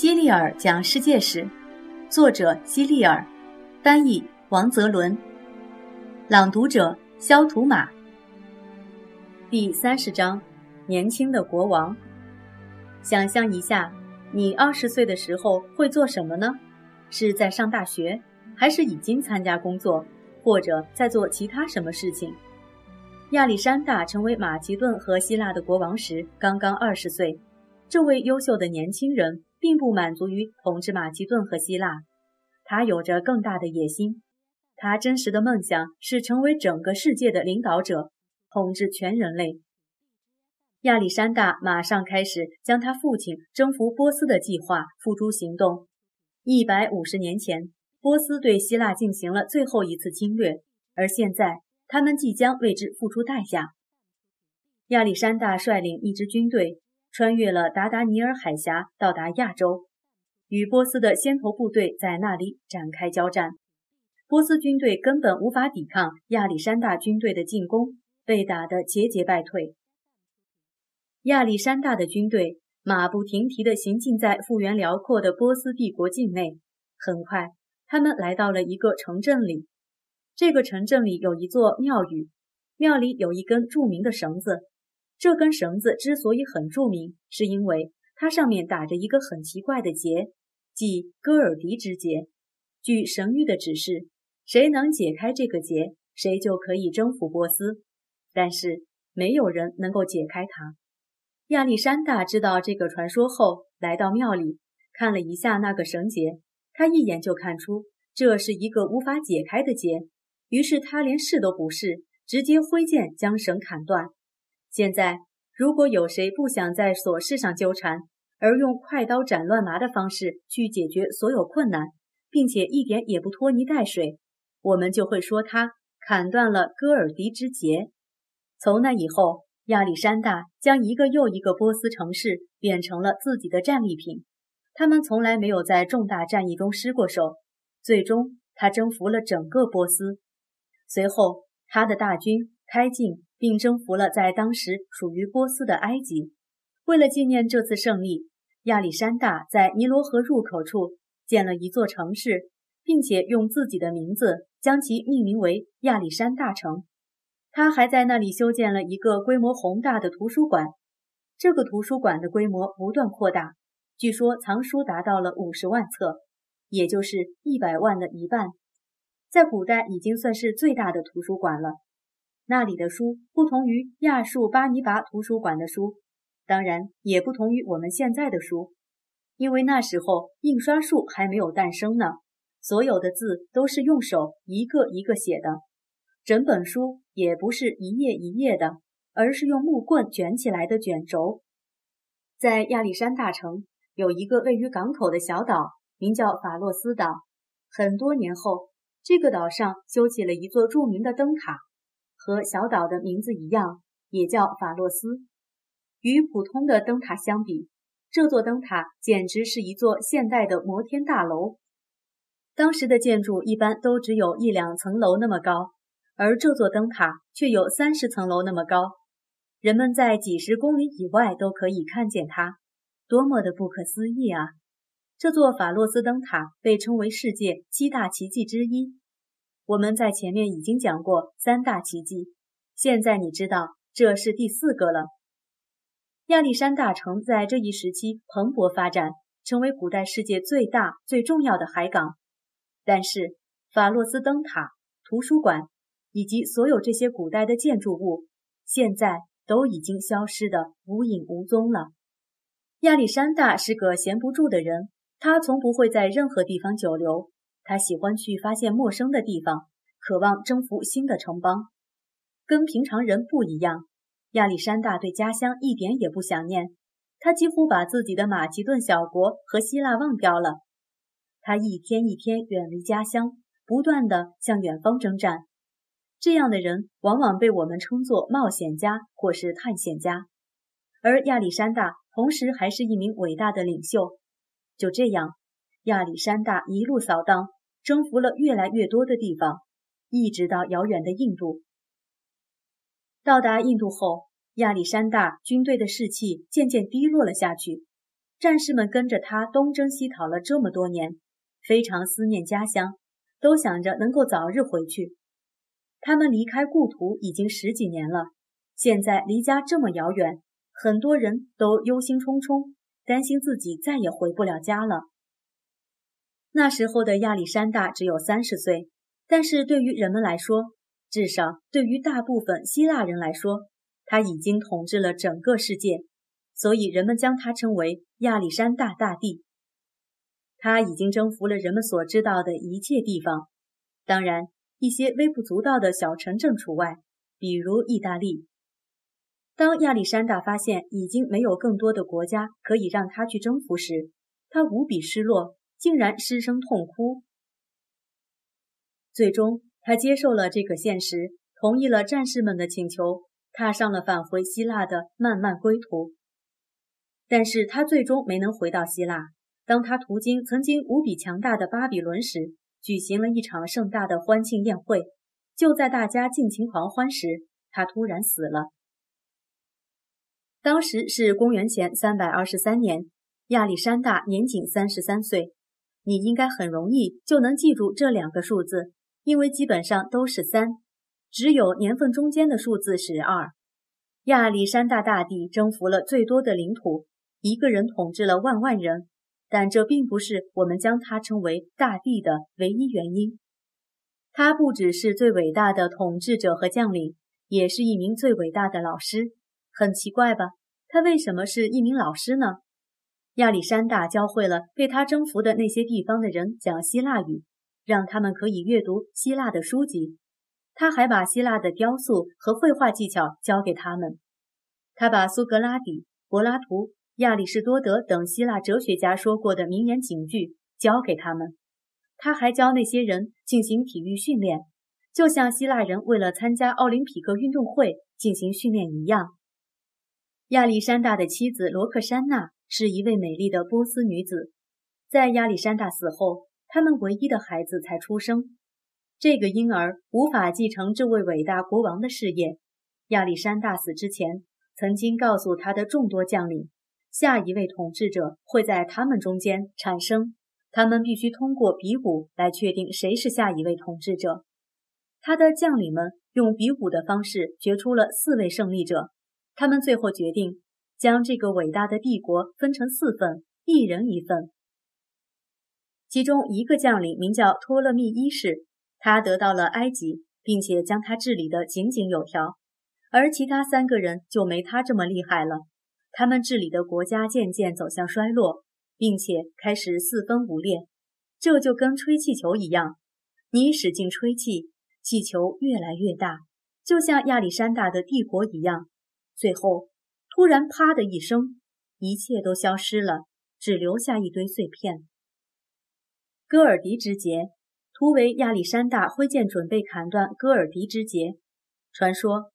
希利尔讲世界史，作者希利尔，翻译王泽伦，朗读者肖图马。第三十章：年轻的国王。想象一下，你二十岁的时候会做什么呢？是在上大学，还是已经参加工作，或者在做其他什么事情？亚历山大成为马其顿和希腊的国王时，刚刚二十岁。这位优秀的年轻人并不满足于统治马其顿和希腊，他有着更大的野心。他真实的梦想是成为整个世界的领导者，统治全人类。亚历山大马上开始将他父亲征服波斯的计划付诸行动。一百五十年前，波斯对希腊进行了最后一次侵略，而现在。他们即将为之付出代价。亚历山大率领一支军队穿越了达达尼尔海峡，到达亚洲，与波斯的先头部队在那里展开交战。波斯军队根本无法抵抗亚历山大军队的进攻，被打得节节败退。亚历山大的军队马不停蹄地行进在幅员辽阔的波斯帝国境内。很快，他们来到了一个城镇里。这个城镇里有一座庙宇，庙里有一根著名的绳子。这根绳子之所以很著名，是因为它上面打着一个很奇怪的结，即戈尔迪之结。据神谕的指示，谁能解开这个结，谁就可以征服波斯。但是没有人能够解开它。亚历山大知道这个传说后，来到庙里看了一下那个绳结，他一眼就看出这是一个无法解开的结。于是他连试都不试，直接挥剑将绳砍断。现在，如果有谁不想在琐事上纠缠，而用快刀斩乱麻的方式去解决所有困难，并且一点也不拖泥带水，我们就会说他砍断了戈尔迪之结。从那以后，亚历山大将一个又一个波斯城市变成了自己的战利品。他们从来没有在重大战役中失过手。最终，他征服了整个波斯。随后，他的大军开进并征服了在当时属于波斯的埃及。为了纪念这次胜利，亚历山大在尼罗河入口处建了一座城市，并且用自己的名字将其命名为亚历山大城。他还在那里修建了一个规模宏大的图书馆。这个图书馆的规模不断扩大，据说藏书达到了五十万册，也就是一百万的一半。在古代已经算是最大的图书馆了。那里的书不同于亚述巴尼拔图书馆的书，当然也不同于我们现在的书，因为那时候印刷术还没有诞生呢。所有的字都是用手一个一个写的，整本书也不是一页一页的，而是用木棍卷起来的卷轴。在亚历山大城有一个位于港口的小岛，名叫法洛斯岛。很多年后。这个岛上修起了一座著名的灯塔，和小岛的名字一样，也叫法洛斯。与普通的灯塔相比，这座灯塔简直是一座现代的摩天大楼。当时的建筑一般都只有一两层楼那么高，而这座灯塔却有三十层楼那么高，人们在几十公里以外都可以看见它，多么的不可思议啊！这座法洛斯灯塔被称为世界七大奇迹之一。我们在前面已经讲过三大奇迹，现在你知道这是第四个了。亚历山大城在这一时期蓬勃发展，成为古代世界最大最重要的海港。但是，法洛斯灯塔、图书馆以及所有这些古代的建筑物，现在都已经消失的无影无踪了。亚历山大是个闲不住的人。他从不会在任何地方久留，他喜欢去发现陌生的地方，渴望征服新的城邦。跟平常人不一样，亚历山大对家乡一点也不想念，他几乎把自己的马其顿小国和希腊忘掉了。他一天一天远离家乡，不断地向远方征战。这样的人往往被我们称作冒险家或是探险家，而亚历山大同时还是一名伟大的领袖。就这样，亚历山大一路扫荡，征服了越来越多的地方，一直到遥远的印度。到达印度后，亚历山大军队的士气渐渐低落了下去。战士们跟着他东征西讨了这么多年，非常思念家乡，都想着能够早日回去。他们离开故土已经十几年了，现在离家这么遥远，很多人都忧心忡忡，担心自己再也回不了家了。那时候的亚历山大只有三十岁，但是对于人们来说，至少对于大部分希腊人来说，他已经统治了整个世界，所以人们将他称为亚历山大大帝。他已经征服了人们所知道的一切地方，当然。一些微不足道的小城镇除外，比如意大利。当亚历山大发现已经没有更多的国家可以让他去征服时，他无比失落，竟然失声痛哭。最终，他接受了这个现实，同意了战士们的请求，踏上了返回希腊的漫漫归途。但是他最终没能回到希腊。当他途经曾经无比强大的巴比伦时，举行了一场盛大的欢庆宴会，就在大家尽情狂欢时，他突然死了。当时是公元前三百二十三年，亚历山大年仅三十三岁。你应该很容易就能记住这两个数字，因为基本上都是三，只有年份中间的数字是二。亚历山大大帝征服了最多的领土，一个人统治了万万人。但这并不是我们将他称为大帝的唯一原因。他不只是最伟大的统治者和将领，也是一名最伟大的老师。很奇怪吧？他为什么是一名老师呢？亚历山大教会了被他征服的那些地方的人讲希腊语，让他们可以阅读希腊的书籍。他还把希腊的雕塑和绘画技巧教给他们。他把苏格拉底、柏拉图。亚里士多德等希腊哲学家说过的名言警句教给他们，他还教那些人进行体育训练，就像希腊人为了参加奥林匹克运动会进行训练一样。亚历山大的妻子罗克珊娜是一位美丽的波斯女子，在亚历山大死后，他们唯一的孩子才出生，这个婴儿无法继承这位伟大国王的事业。亚历山大死之前，曾经告诉他的众多将领。下一位统治者会在他们中间产生，他们必须通过比武来确定谁是下一位统治者。他的将领们用比武的方式决出了四位胜利者，他们最后决定将这个伟大的帝国分成四份，一人一份。其中一个将领名叫托勒密一世，他得到了埃及，并且将他治理得井井有条，而其他三个人就没他这么厉害了。他们治理的国家渐渐走向衰落，并且开始四分五裂。这就跟吹气球一样，你使劲吹气，气球越来越大，就像亚历山大的帝国一样。最后，突然啪的一声，一切都消失了，只留下一堆碎片。戈尔迪之节，图为亚历山大挥剑准备砍断戈尔迪之节。传说，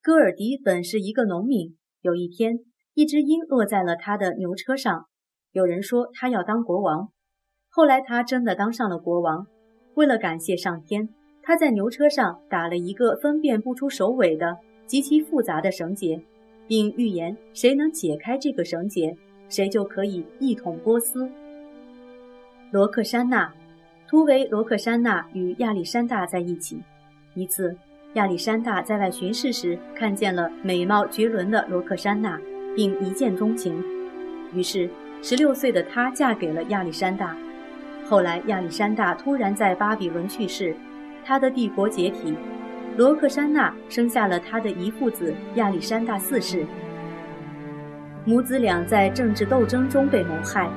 戈尔迪本是一个农民，有一天。一只鹰落在了他的牛车上，有人说他要当国王。后来他真的当上了国王。为了感谢上天，他在牛车上打了一个分辨不出首尾的极其复杂的绳结，并预言谁能解开这个绳结，谁就可以一统波斯。罗克珊娜，图为罗克珊娜与亚历山大在一起。一次，亚历山大在外巡视时，看见了美貌绝伦的罗克珊娜。并一见钟情，于是十六岁的她嫁给了亚历山大。后来亚历山大突然在巴比伦去世，他的帝国解体，罗克珊娜生下了他的遗腹子亚历山大四世。母子俩在政治斗争中被谋害。